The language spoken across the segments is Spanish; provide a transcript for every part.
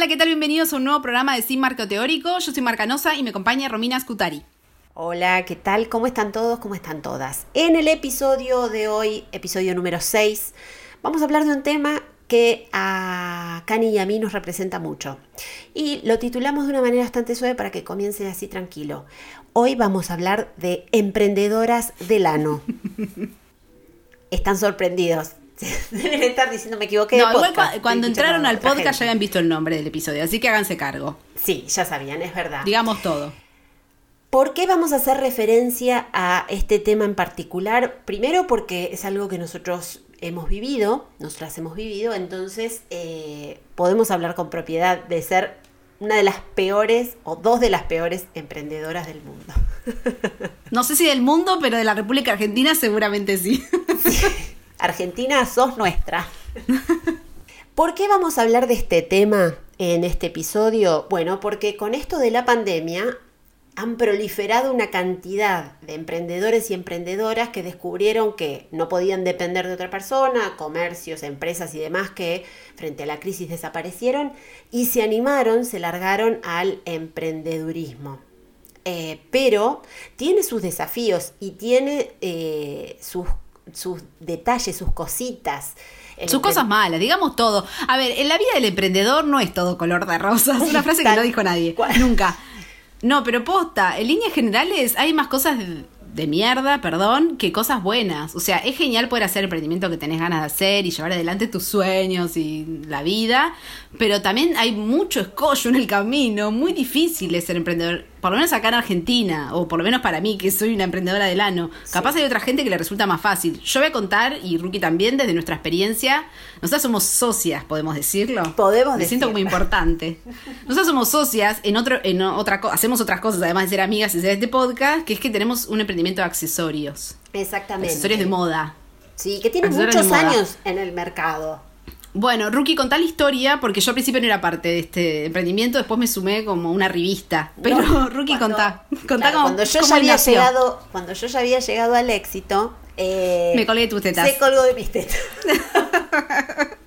Hola, ¿qué tal? Bienvenidos a un nuevo programa de Sin Marco Teórico. Yo soy Marcanosa y me acompaña Romina Scutari. Hola, ¿qué tal? ¿Cómo están todos? ¿Cómo están todas? En el episodio de hoy, episodio número 6, vamos a hablar de un tema que a Cani y a mí nos representa mucho. Y lo titulamos de una manera bastante suave para que comience así tranquilo. Hoy vamos a hablar de emprendedoras del ano. Están sorprendidos. Deben estar diciendo, me equivoqué. No, igual cuando entraron al podcast ya habían visto el nombre del episodio, así que háganse cargo. Sí, ya sabían, es verdad. Digamos todo. ¿Por qué vamos a hacer referencia a este tema en particular? Primero porque es algo que nosotros hemos vivido, nosotras hemos vivido, entonces eh, podemos hablar con propiedad de ser una de las peores o dos de las peores emprendedoras del mundo. No sé si del mundo, pero de la República Argentina seguramente sí. sí. Argentina, sos nuestra. ¿Por qué vamos a hablar de este tema en este episodio? Bueno, porque con esto de la pandemia han proliferado una cantidad de emprendedores y emprendedoras que descubrieron que no podían depender de otra persona, comercios, empresas y demás que frente a la crisis desaparecieron y se animaron, se largaron al emprendedurismo. Eh, pero tiene sus desafíos y tiene eh, sus sus detalles, sus cositas. Sus cosas malas, digamos todo. A ver, en la vida del emprendedor no es todo color de rosas. Una frase que no dijo nadie. Nunca. No, pero posta, en líneas generales hay más cosas de mierda, perdón, que cosas buenas. O sea, es genial poder hacer el emprendimiento que tenés ganas de hacer y llevar adelante tus sueños y la vida, pero también hay mucho escollo en el camino, muy difícil es ser emprendedor por lo menos acá en Argentina, o por lo menos para mí, que soy una emprendedora del ano, capaz hay otra gente que le resulta más fácil. Yo voy a contar, y Ruki también, desde nuestra experiencia, nosotras somos socias, podemos decirlo. Podemos Me siento como importante. Nosotras somos socias en otro, en otra hacemos otras cosas, además de ser amigas y hacer este podcast, que es que tenemos un emprendimiento de accesorios. Exactamente. Accesorios de moda. Sí, que tiene muchos años en el mercado. Bueno, Rookie, contá la historia, porque yo al principio no era parte de este emprendimiento, después me sumé como una revista. Pero Rookie, contá. contá cuando yo ya había llegado, cuando yo ya había llegado al éxito, eh, me colgué de tus tetas. Se colgó de mis tetas.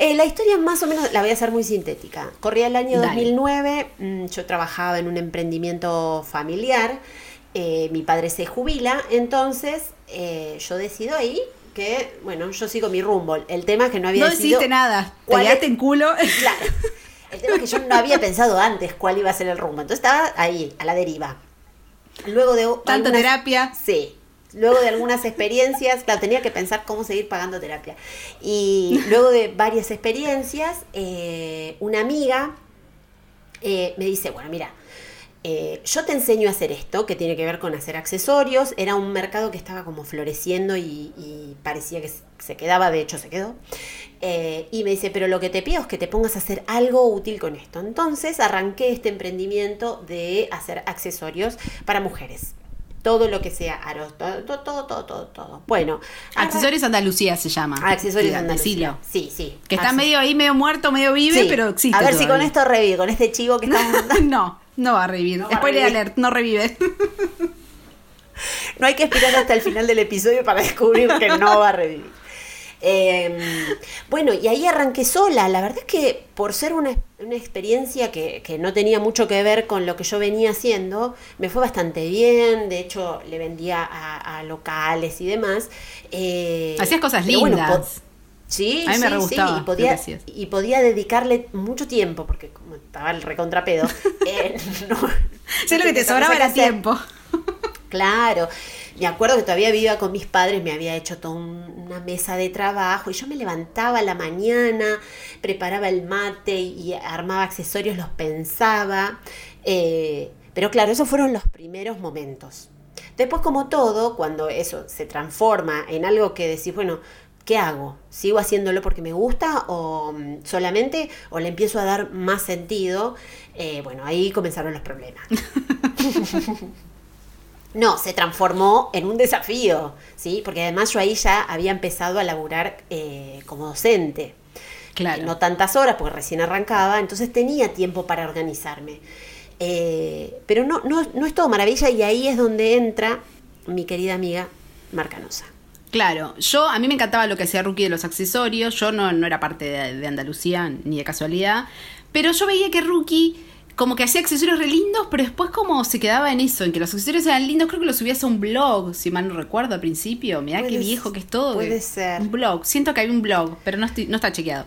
Eh, la historia más o menos la voy a hacer muy sintética. Corría el año 2009, mm, yo trabajaba en un emprendimiento familiar, eh, mi padre se jubila, entonces yo decido ahí que, bueno, yo sigo mi rumbo. El tema es que no había No decidiste nada, te quedaste en culo. Claro. El tema es que yo no había pensado antes cuál iba a ser el rumbo. Entonces estaba ahí, a la deriva. Luego de... Tanto terapia. Sí. Luego de algunas experiencias, claro, tenía que pensar cómo seguir pagando terapia. Y luego de varias experiencias, eh, una amiga eh, me dice, bueno, mira, eh, yo te enseño a hacer esto, que tiene que ver con hacer accesorios. Era un mercado que estaba como floreciendo y, parecía que se quedaba, de hecho se quedó. Eh, y me dice, pero lo que te pido es que te pongas a hacer algo útil con esto. Entonces arranqué este emprendimiento de hacer accesorios para mujeres todo lo que sea aros, todo, todo, todo, todo, todo. Bueno. Accesorios Andalucía se llama. Accesorios Andalucía. Sí, sí. Que está medio ahí, medio muerto, medio vive, pero existe. A ver si con esto revive, con este chivo que estamos no. No va a revivir. Spoiler alert, no revive. no hay que esperar hasta el final del episodio para descubrir que no va a revivir. Em, bueno, y ahí arranqué sola. La verdad es que por ser una, experiencia que, no tenía mucho que ver con lo que yo venía haciendo, me fue bastante bien. De hecho, le vendía a, locales y demás. Eh, Hacías cosas lindas. Sí, a mí me sí, y podía, y podía dedicarle mucho tiempo, porque como estaba el recontrapedo, eh, no, sé lo que te sobraba era tiempo. Claro, me acuerdo que todavía vivía con mis padres, me había hecho toda una mesa de trabajo y yo me levantaba a la mañana, preparaba el mate y armaba accesorios, los pensaba. Eh, pero claro, esos fueron los primeros momentos. Después, como todo, cuando eso se transforma en algo que decís, bueno, ¿qué hago? ¿Sigo haciéndolo porque me gusta o mm, solamente o le empiezo a dar más sentido? Eh, bueno, ahí comenzaron los problemas. no, se transformó en un desafío, ¿sí? Porque además yo ahí ya había empezado a laburar eh, como docente. Claro. no tantas horas, porque recién arrancaba, entonces tenía tiempo para organizarme. Eh, pero no, no, no es todo maravilla y ahí es donde entra mi querida amiga Marcanosa. Claro, yo a mí me encantaba lo que hacía Rookie de los accesorios, yo no, no era parte de, de Andalucía ni de casualidad, pero yo veía que Rookie como que hacía accesorios re lindos, pero después como se quedaba en eso, en que los accesorios eran lindos, creo que los subías a un blog, si mal no recuerdo al principio, mirá qué viejo que es todo. Puede ser. Un blog, siento que hay un blog, pero no, estoy, no está chequeado.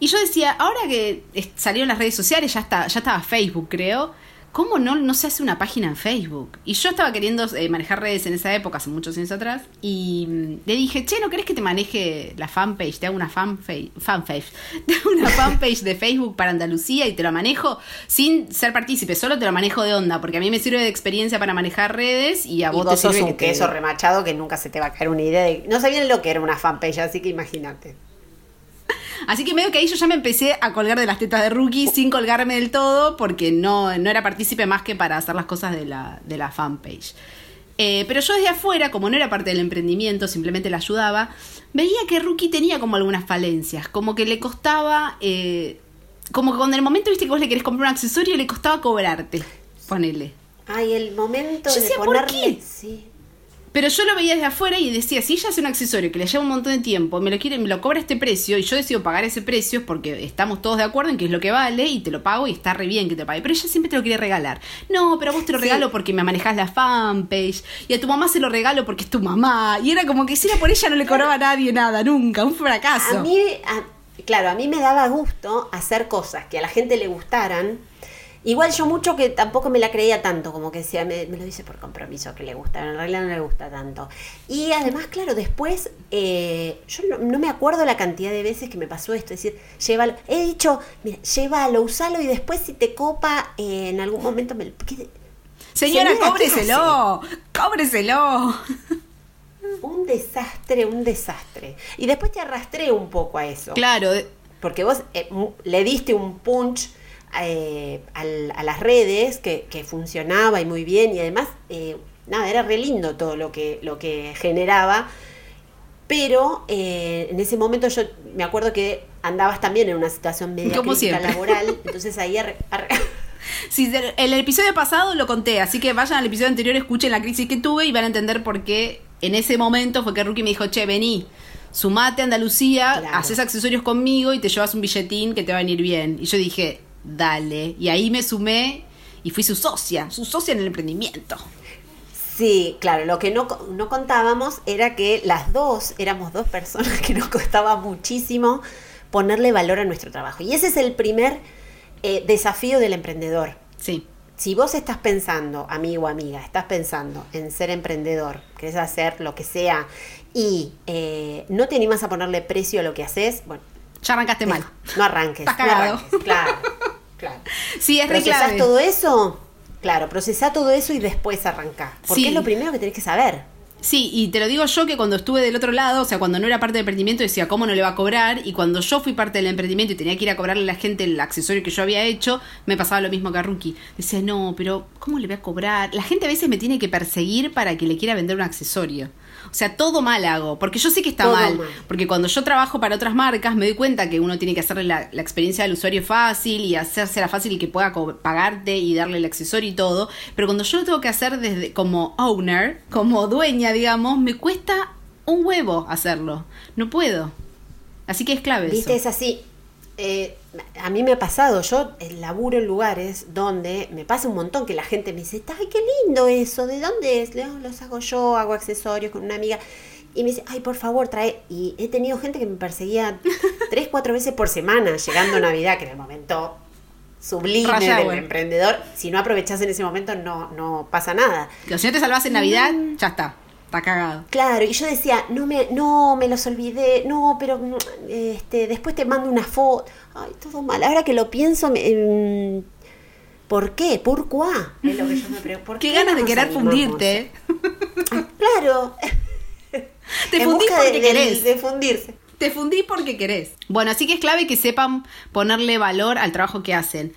Y yo decía, ahora que salieron las redes sociales, ya, está, ya estaba Facebook, creo, ¿cómo no, no se hace una página en Facebook? Y yo estaba queriendo eh, manejar redes en esa época, hace muchos años atrás, y mm, le dije, che, ¿no querés que te maneje la fanpage? Te hago una fanpage, fanpage, te hago una fanpage de Facebook para Andalucía y te lo manejo sin ser partícipe, solo te lo manejo de onda, porque a mí me sirve de experiencia para manejar redes y a vos, te sirve un queso remachado que nunca se te va a caer una idea de... No sabían lo que era una fanpage, así que imagínate. Así que medio que ahí yo ya me empecé a colgar de las tetas de rookie sin colgarme del todo porque no, no era partícipe más que para hacer las cosas de la, de la fanpage. Eh, pero yo desde afuera, como no era parte del emprendimiento, simplemente la ayudaba, veía que Rookie tenía como algunas falencias, como que le costaba, eh, como que cuando en el momento viste que vos le querés comprar un accesorio le costaba cobrarte, ponele. Ay, el momento de ponerle, sí. Pero yo lo veía desde afuera y decía, si ella hace un accesorio que le lleva un montón de tiempo, me lo quiere, me lo cobra este precio y yo decido pagar ese precio porque estamos todos de acuerdo en que es lo que vale y te lo pago y está re bien que te pague. Pero ella siempre te lo quiere regalar. No, pero a vos te lo regalo porque me manejas la fanpage y a tu mamá se lo regalo porque es tu mamá. Y era como que si era por ella no le cobraba a nadie nada, nunca, un fracaso. A mí, claro, a mí me daba gusto hacer cosas que a la gente le gustaran Igual yo mucho que tampoco me la creía tanto, como que decía, me, lo dice por compromiso que le gusta, en realidad no le gusta tanto. Y además, claro, después, eh, yo no, me acuerdo la cantidad de veces que me pasó esto, es decir, llévalo, he dicho, mira, llévalo, usalo y después si te copa, eh, en algún momento me... Señora, cóbreselo, cóbreselo. Un desastre, un desastre. Y después te arrastré un poco a eso. Claro. Porque vos eh, le diste un punch eh, a las redes que, funcionaba y muy bien y además, eh, nada, era re lindo todo lo que, lo que generaba. Pero eh, en ese momento yo me acuerdo que andabas también en una situación media crítica laboral, entonces ahí... Sí, el episodio pasado lo conté, así que vayan al episodio anterior, escuchen la crisis que tuve y van a entender por qué en ese momento fue que Rookie me dijo, che, vení, sumate a Andalucía, haces accesorios conmigo y te llevas un billetín que te va a venir bien. Y yo dije, dale. Y ahí me sumé y fui su socia, su socia en el emprendimiento. Sí, claro, lo que no, no contábamos era que las dos éramos dos personas que nos costaba muchísimo ponerle valor a nuestro trabajo. Y ese es el primer eh, desafío del emprendedor. Sí. Si vos estás pensando, amigo o amiga, estás pensando en ser emprendedor, querés hacer lo que sea y eh, no te animas a ponerle precio a lo que haces, bueno. Ya arrancaste mal. No arranques. Estás cagado. claro. Claro. Sí, es ¿Procesás todo eso? Claro, procesá todo eso y después arrancá. Porque es lo primero que tenés que saber. Sí, y te lo digo yo que cuando estuve del otro lado, o sea, cuando no era parte del emprendimiento, decía, ¿cómo no le va a cobrar? Y cuando yo fui parte del emprendimiento y tenía que ir a cobrarle a la gente el accesorio que yo había hecho, me pasaba lo mismo que a Rookie. Decía, no, pero ¿cómo le voy a cobrar? La gente a veces me tiene que perseguir para que le quiera vender un accesorio. O sea, todo mal hago, porque yo sé que está mal, porque cuando yo trabajo para otras marcas me doy cuenta que uno tiene que hacerle la, experiencia del usuario fácil y hacérsela fácil y que pueda pagarte y darle el accesorio y todo, pero cuando yo lo tengo que hacer desde como owner, como dueña, digamos, me cuesta un huevo hacerlo. No puedo. Así que es clave. Viste, es así. Eh, a mí me ha pasado, yo laburo en lugares donde me pasa un montón que la gente me dice, ay, qué lindo eso, ¿de dónde es? Los hago yo, hago accesorios con una amiga. Y me dice, ay, por favor, trae. Y he tenido gente que me perseguía tres, cuatro veces por semana, llegando a Navidad, que en el momento sublime del emprendedor. Si no aprovechás en ese momento, no, no pasa nada. si no te salvas en Navidad, ya está. Está cagado. Claro, y yo decía, no me, no, me los olvidé, no, pero este, después te mando una foto. Ay, todo mal. Ahora que lo pienso, me, ¿por qué? ¿Por qué? Es lo que yo me pregunto. ¿Qué, ganas de querer fundirte? claro. Te fundís porque querés. De fundirse. Te fundí porque querés. Bueno, así que es clave que sepan ponerle valor al trabajo que hacen.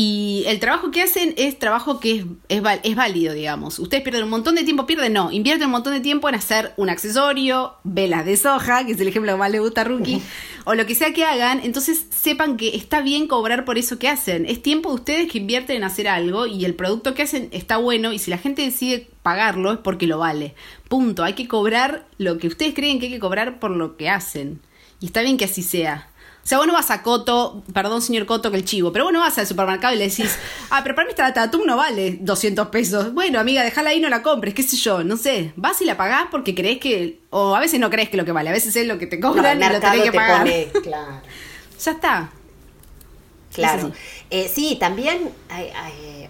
Y el trabajo que hacen es trabajo que es, es, válido, digamos. Ustedes pierden un montón de tiempo, pierden, no, invierten un montón de tiempo en hacer un accesorio, velas de soja, que es el ejemplo que más le gusta a Rookie, o lo que sea que hagan, entonces sepan que está bien cobrar por eso que hacen. Es tiempo de ustedes que invierten en hacer algo y el producto que hacen está bueno y si la gente decide pagarlo es porque lo vale. Punto. Hay que cobrar lo que ustedes creen que hay que cobrar por lo que hacen. Y está bien que así sea. O sea, vos no vas a Coto, perdón señor Coto que el chivo, pero vos no vas al supermercado y le decís, ah, pero para mí esta atún no vale 200 pesos. Bueno, amiga, déjala ahí, no la compres, qué sé yo, no sé. Vas y la pagás porque crees que, o a veces no crees que lo que vale, a veces es lo que te cobran y lo tenés que pagar. claro. Ya está. Claro. Eh, sí, también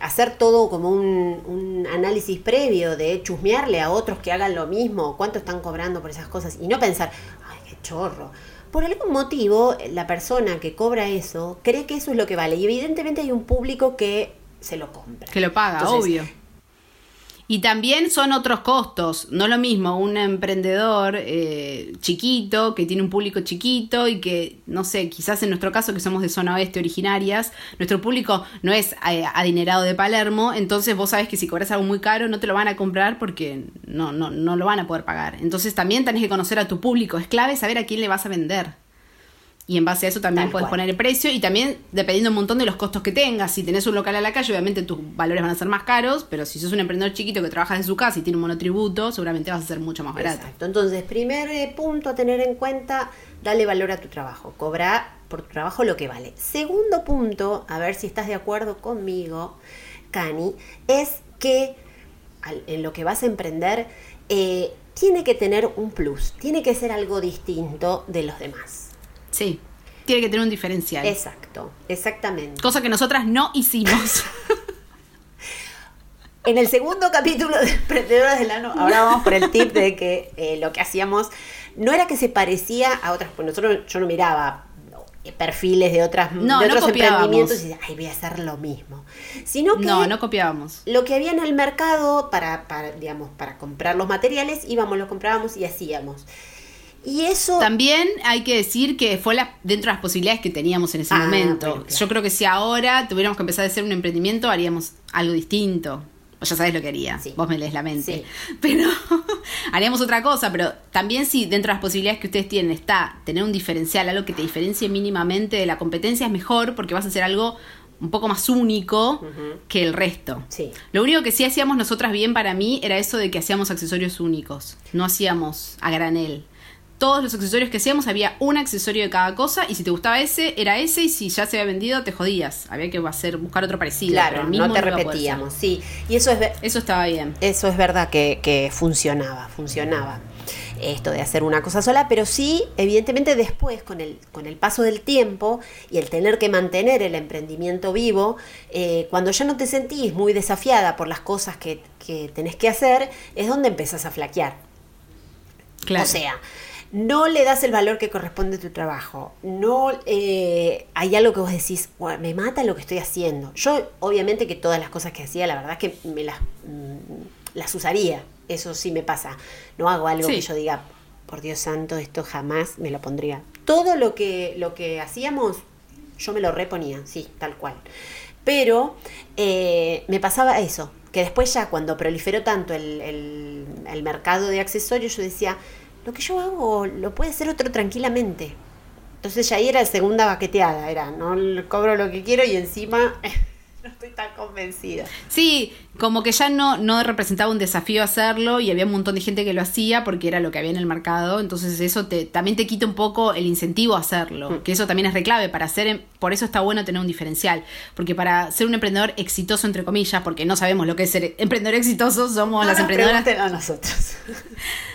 hacer todo como un, un, análisis previo de chusmearle a otros que hagan lo mismo, cuánto están cobrando por esas cosas y no pensar, ay, qué chorro por algún motivo la persona que cobra eso cree que eso es lo que vale y evidentemente hay un público que se lo compra. Que lo paga, obvio. Y también son otros costos, no lo mismo un emprendedor eh, chiquito, que tiene un público chiquito y que, no sé, quizás en nuestro caso que somos de zona oeste originarias, nuestro público no es eh, adinerado de Palermo, entonces vos sabes que si cobras algo muy caro no te lo van a comprar porque no, no, no lo van a poder pagar. Entonces también tenés que conocer a tu público, es clave saber a quién le vas a vender y en base a eso también puedes poner el precio y también dependiendo un montón de los costos que tengas. Si tenés un local a la calle, obviamente tus valores van a ser más caros, pero si sos un emprendedor chiquito que trabaja en su casa y tiene un monotributo, seguramente vas a ser mucho más barato. Exacto. Entonces, primer eh, punto a tener en cuenta, dale valor a tu trabajo. Cobra por tu trabajo lo que vale. Segundo punto, a ver si estás de acuerdo conmigo, Cani, es que en lo que vas a emprender, eh, tiene que tener un plus, tiene que ser algo distinto de los demás. Sí, tiene que tener un diferencial. Exacto, exactamente. Cosa que nosotras no hicimos. en el segundo capítulo de Emprendedoras del Ano, ahora vamos por el tip de que eh, lo que hacíamos no era que se parecía a otras, pues nosotros yo no miraba perfiles de otras no, de otros emprendimientos y decía, ay, voy a hacer lo mismo. Sino que no, no copiábamos. Lo que había en el mercado para, para digamos, para comprar los materiales, íbamos, los comprábamos y hacíamos. Y eso... También hay que decir que fue la, dentro de las posibilidades que teníamos en ese ah, momento. Yo creo que si ahora tuviéramos que empezar a hacer un emprendimiento, haríamos algo distinto. ya sabes lo que haría, vos me lees la mente. Pero haríamos otra cosa, pero también si dentro de las posibilidades que ustedes tienen está tener un diferencial, algo que te diferencie mínimamente de la competencia, es mejor porque vas a hacer algo un poco más único que el resto. Sí. Lo único que sí hacíamos nosotras bien para mí era eso de que hacíamos accesorios únicos, no hacíamos a granel todos los accesorios que hacíamos había un accesorio de cada cosa y si te gustaba ese, era ese y si ya se había vendido te jodías. Había que hacer, buscar otro parecido. Claro, no te repetíamos, sí. Y eso es Eso estaba bien. Eso es verdad que, que funcionaba, funcionaba esto de hacer una cosa sola, pero sí, evidentemente después, con el, con el paso del tiempo y el tener que mantener el emprendimiento vivo, eh, cuando ya no te sentís muy desafiada por las cosas que, que tenés que hacer, es donde empezás a flaquear. Claro. O sea, no le das el valor que corresponde a tu trabajo, no eh, hay algo que vos decís, me mata lo que estoy haciendo. Yo obviamente que todas las cosas que hacía, la verdad es que me las, mm, las usaría, eso sí me pasa. No hago algo que yo diga, por Dios santo, esto jamás me lo pondría. Todo lo que, lo que hacíamos, yo me lo reponía, sí, tal cual. Pero eh, me pasaba eso, que después ya cuando proliferó tanto el, el mercado de accesorios, yo decía, lo que yo hago lo puede hacer otro tranquilamente. Entonces ya ahí era segunda baqueteada, era, no cobro lo que quiero y encima no estoy tan convencida. Sí, como que ya no, no representaba un desafío hacerlo y había un montón de gente que lo hacía porque era lo que había en el mercado, entonces eso te, también te quita un poco el incentivo a hacerlo, mm. que eso también es reclave para hacer, por eso está bueno tener un diferencial, porque para ser un emprendedor exitoso, entre comillas, porque no sabemos lo que es ser emprendedor exitoso, somos las emprendedoras... a nosotros.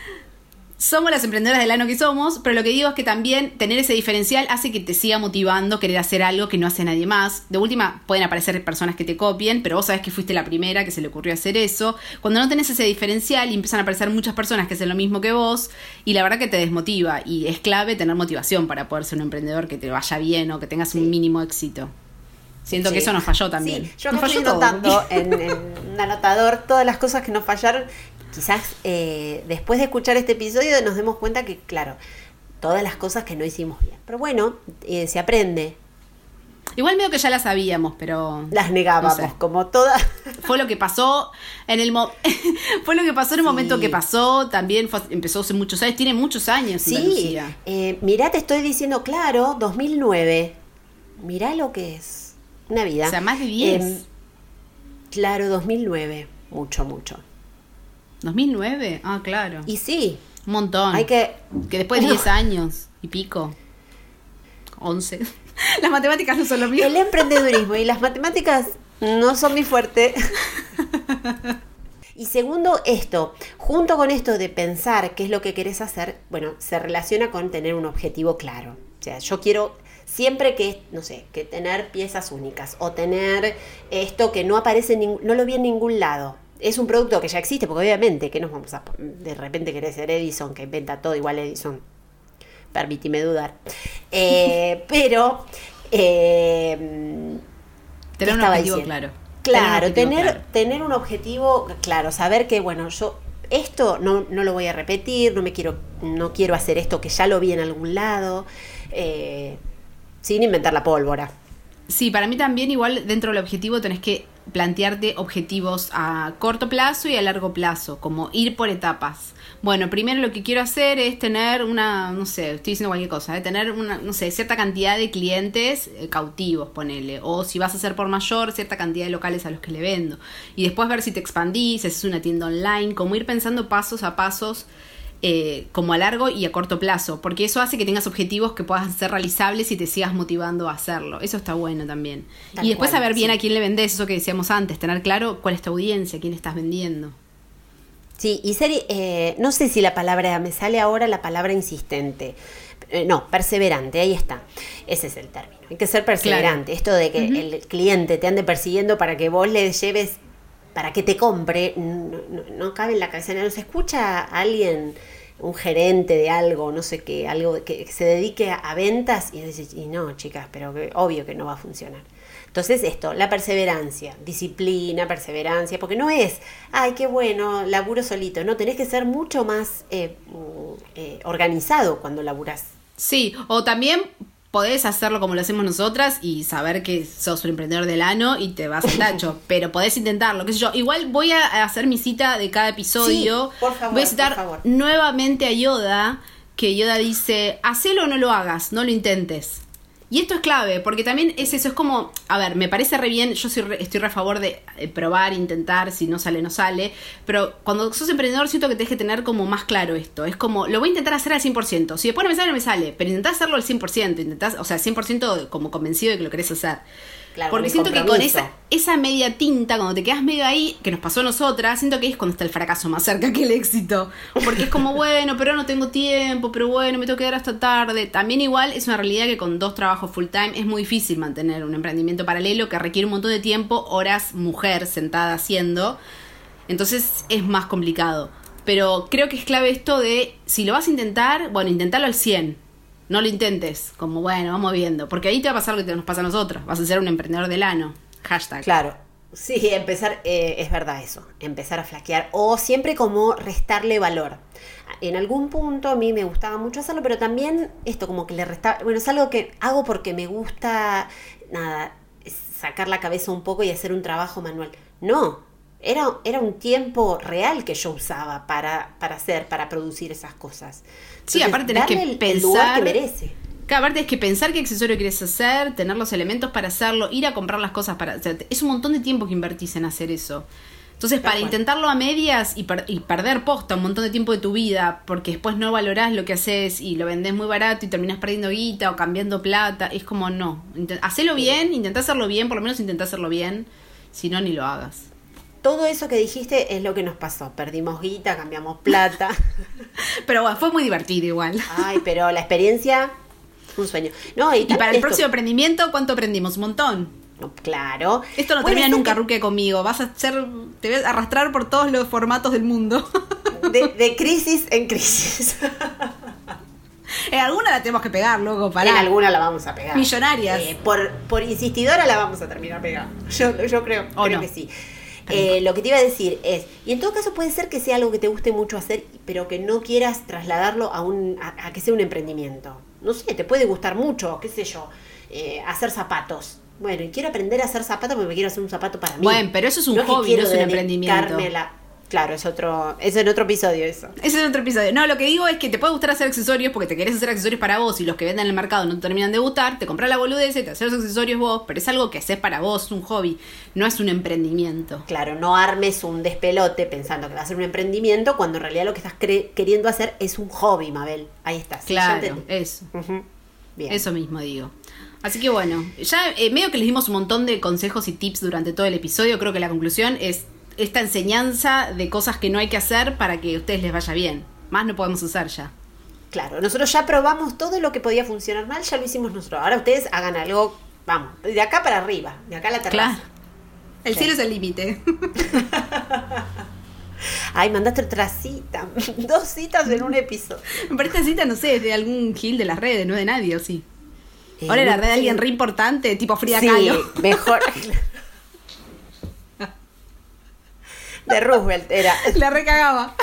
somos las emprendedoras del año que somos, pero lo que digo es que también tener ese diferencial hace que te siga motivando querer hacer algo que no hace nadie más. De última, pueden aparecer personas que te copien, pero vos sabés que fuiste la primera que se le ocurrió hacer eso. Cuando no tenés ese diferencial y empiezan a aparecer muchas personas que hacen lo mismo que vos, y la verdad que te desmotiva, y es clave tener motivación para poder ser un emprendedor que te vaya bien o que tengas un mínimo éxito. Siento que eso nos falló también. Yo nos falló estoy en, en, un anotador todas las cosas que nos fallaron quizás eh, después de escuchar este episodio nos demos cuenta que, claro, todas las cosas que no hicimos bien. Pero bueno, eh, se aprende. Igual medio que ya las sabíamos, pero. Las negábamos, como todas. Fue lo que pasó en el fue lo que pasó en el momento que pasó. También empezó hace muchos años, tiene muchos años. Sí, eh, mirá, te estoy diciendo, claro, 2009. Mirá lo que es. Una vida. O sea, más de 10. Em, claro, 2009. Mucho, mucho. ¿2009? Ah, claro. Y sí. Un montón. Hay que. Que después de 10 años y pico. 11. Las matemáticas no son lo mío. El emprendedurismo y las matemáticas no son mi fuerte. Y segundo, esto, junto con esto de pensar qué es lo que querés hacer, bueno, se relaciona con tener un objetivo claro. O sea, yo quiero siempre que, no sé, que tener piezas únicas o tener esto que no aparece, no lo vi en ningún lado. Es un producto que ya existe, porque obviamente, que nos vamos a de repente querer ser Edison, que inventa todo igual Edison? Permíteme dudar. Eh, pero... Eh, tener un objetivo claro. Claro, tener, tener un objetivo claro, saber que, bueno, yo esto no, no, lo voy a repetir, no me quiero, no quiero hacer esto que ya lo vi en algún lado, eh, sin inventar la pólvora. Sí, para mí también igual dentro del objetivo tenés que plantearte objetivos a corto plazo y a largo plazo, como ir por etapas. Bueno, primero lo que quiero hacer es tener una, no sé, estoy diciendo cualquier cosa, ¿eh? tener una, no sé, cierta cantidad de clientes eh, cautivos, ponele, o si vas a hacer por mayor, cierta cantidad de locales a los que le vendo. Y después ver si te expandís, si es una tienda online, como ir pensando pasos a pasos eh, como a largo y a corto plazo, porque eso hace que tengas objetivos que puedan ser realizables y te sigas motivando a hacerlo. Eso está bueno también. y después saber bien a quién le vendés, eso que decíamos antes, tener claro cuál es tu audiencia, quién estás vendiendo. Sí, y ser, eh, no sé si la palabra, me sale ahora la palabra insistente. Eh, no, perseverante, ahí está. Ese es el término. Hay que ser perseverante. Esto de que el cliente te ande persiguiendo para que vos le lleves, para que te compre, no, cabe en la cabeza. No se escucha alguien un gerente de algo, no sé qué, algo que se dedique a, ventas y dices, y no, chicas, pero obvio que no va a funcionar. Entonces esto, la perseverancia, disciplina, perseverancia, porque no es, ay, qué bueno, laburo solito, no, tenés que ser mucho más eh, mm, eh, organizado cuando laburas. Sí, o también podés hacerlo como lo hacemos nosotras y saber que sos un emprendedor del ano y te vas a tacho, pero podés intentarlo, qué sé yo. Igual voy a hacer mi cita de cada episodio. por favor, voy a citar nuevamente a Yoda, que Yoda dice, hacelo o no lo hagas, no lo intentes. Y esto es clave, porque también es eso, es como, a ver, me parece re bien, yo soy estoy re a favor de eh, probar, intentar, si no sale, no sale, pero cuando sos emprendedor siento que tenés que tener como más claro esto, es como, lo voy a intentar hacer al 100%, si después no me sale, no me sale, pero intentás hacerlo al 100%, intentás, o sea, 100% como convencido de que lo querés hacer. Porque siento que con esa, esa media tinta, cuando te quedas medio ahí, que nos pasó a nosotras, siento que es cuando está el fracaso más cerca que el éxito. Porque es como, bueno, pero no tengo tiempo, pero bueno, me tengo que quedar hasta tarde. También igual es una realidad que con dos trabajos full time es muy difícil mantener un emprendimiento paralelo que requiere un montón de tiempo, horas mujer sentada haciendo. Entonces es más complicado. Pero creo que es clave esto de, si lo vas a intentar, bueno, intentarlo al 100 no lo intentes, como bueno, vamos viendo, porque ahí te va a pasar lo que nos pasa a nosotros, vas a ser un emprendedor del ano. Hashtag. Claro. Sí, empezar, eh, es verdad eso, empezar a flaquear o siempre como restarle valor. En algún punto a mí me gustaba mucho hacerlo, pero también esto como que le restaba, bueno, es algo que hago porque me gusta, nada, sacar la cabeza un poco y hacer un trabajo manual. No, era, era un tiempo real que yo usaba para, para hacer, para producir esas cosas. sí, aparte tenés que pensar. que merece. aparte es que pensar qué accesorio quieres hacer, tener los elementos para hacerlo, ir a comprar las cosas para. es un montón de tiempo que invertís en hacer eso. Entonces, para intentarlo a medias y, perder posta un montón de tiempo de tu vida, porque después no valorás lo que haces y lo vendés muy barato y terminás perdiendo guita o cambiando plata, es como no. hacelo bien, intentá hacerlo bien, por lo menos intentá hacerlo bien, si no, ni lo hagas todo eso que dijiste es lo que nos pasó. Perdimos guita, cambiamos plata. pero bueno, fue muy divertido igual. Ay, pero la experiencia, un sueño. No, y, para el próximo emprendimiento, ¿cuánto aprendimos? Un montón. claro. Esto no termina nunca, Ruque, conmigo. Vas a ser, te vas a arrastrar por todos los formatos del mundo. de, crisis en crisis. En alguna la tenemos que pegar, loco, para. En alguna la vamos a pegar. Millonarias. Eh, por, por insistidora la vamos a terminar pegando. Yo, yo creo, creo que sí. Eh, lo que te iba a decir es, y en todo caso puede ser que sea algo que te guste mucho hacer, pero que no quieras trasladarlo a, un, a, que sea un emprendimiento. No sé, te puede gustar mucho, qué sé yo, eh, hacer zapatos. Bueno, y quiero aprender a hacer zapatos porque me quiero hacer un zapato para mí. Bueno, pero eso es un No hobby, no es un emprendimiento. la- Claro, es otro, es en otro episodio eso. Es otro episodio. No, lo que digo es que te puede gustar hacer accesorios porque te querés hacer accesorios para vos y los que venden en el mercado no te terminan de gustar, te compras la boludez, te haces los accesorios vos, pero es algo que haces para vos, es un hobby, no es un emprendimiento. Claro, no armes un despelote pensando que va a ser un emprendimiento cuando en realidad lo que estás queriendo hacer es un hobby, Mabel. Ahí está. sí, ya Claro, eso. Bien. Eso mismo digo. Así que bueno, ya eh, medio que les dimos un montón de consejos y tips durante todo el episodio. Creo que la conclusión es esta enseñanza de cosas que no hay que hacer para que a ustedes les vaya bien. Más no podemos usar ya. Claro, nosotros ya probamos todo lo que podía funcionar mal, ya lo hicimos nosotros. Ahora ustedes hagan algo, vamos, de acá para arriba, de acá a la terraza. Claro. El Sí. cielo es el límite. Ay, mandaste otra cita. Dos citas en un episodio. Pero esta cita, no sé, es de algún gil de las redes, no de nadie, ¿o sí? Eh, Ahora no red de alguien re importante, tipo Frida Sí, Kahlo. mejor. De Roosevelt era. La recagaba.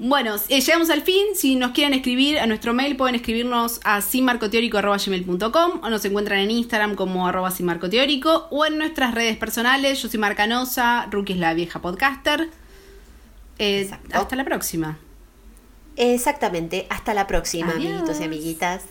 Bueno, eh, llegamos al fin. Si nos quieren escribir a nuestro mail, pueden escribirnos a sinmarcoteórico.com o nos encuentran en Instagram como arroba sinmarcoteórico o en nuestras redes personales. Yo soy Marcanosa, Rookie es la vieja podcaster. Eh, Exacto. hasta la próxima. Exactamente. Hasta la próxima, Adiós. amiguitos y amiguitas.